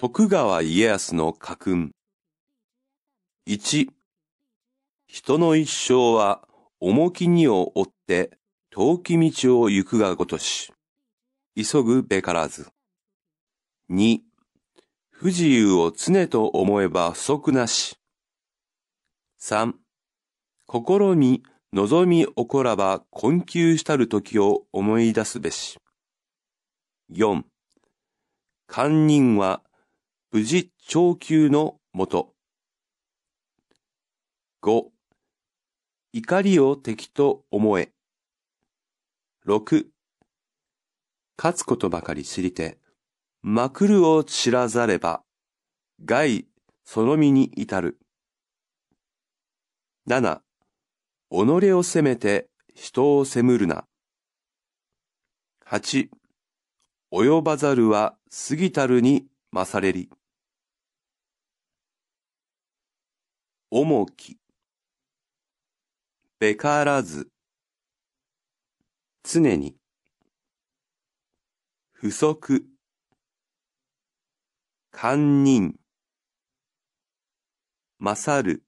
徳川家康の家訓。1、人の一生は重き荷を追って遠き道を行くがごとし、急ぐべからず。2、不自由を常と思えば不足なし。3、心に望み起こらば困窮したる時を思い出すべし。4、堪忍は無事長久のもと。5、怒りを敵と思え。6、勝つことばかり知りて、まくるを知らざれば、害その身に至る。7、己を責めて人を責むるな。8、及ばざるは過ぎたるに勝れり。重き、べからず、常に、不足、堪忍、勝る、